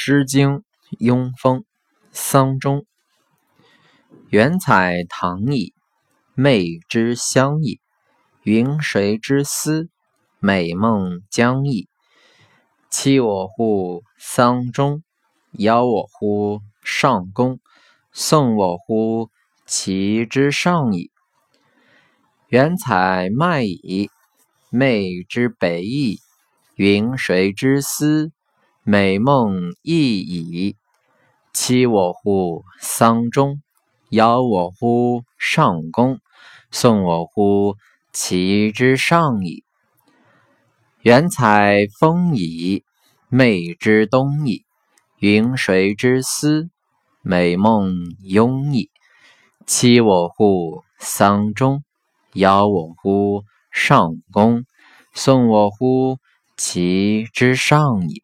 诗经·雍风·丧钟。原采唐矣，昧之乡矣。云谁之思？美梦将矣。期我乎丧钟，邀我乎上宫，送我乎其之上矣。原采麦矣，昧之北矣。云谁之思？美梦亦已，期我乎丧钟，邀我乎上宫，送我乎其之上矣。原采风矣，昧之东矣。云谁之思？美梦慵矣，期我乎丧钟，邀我乎上宫，送我乎其之上矣。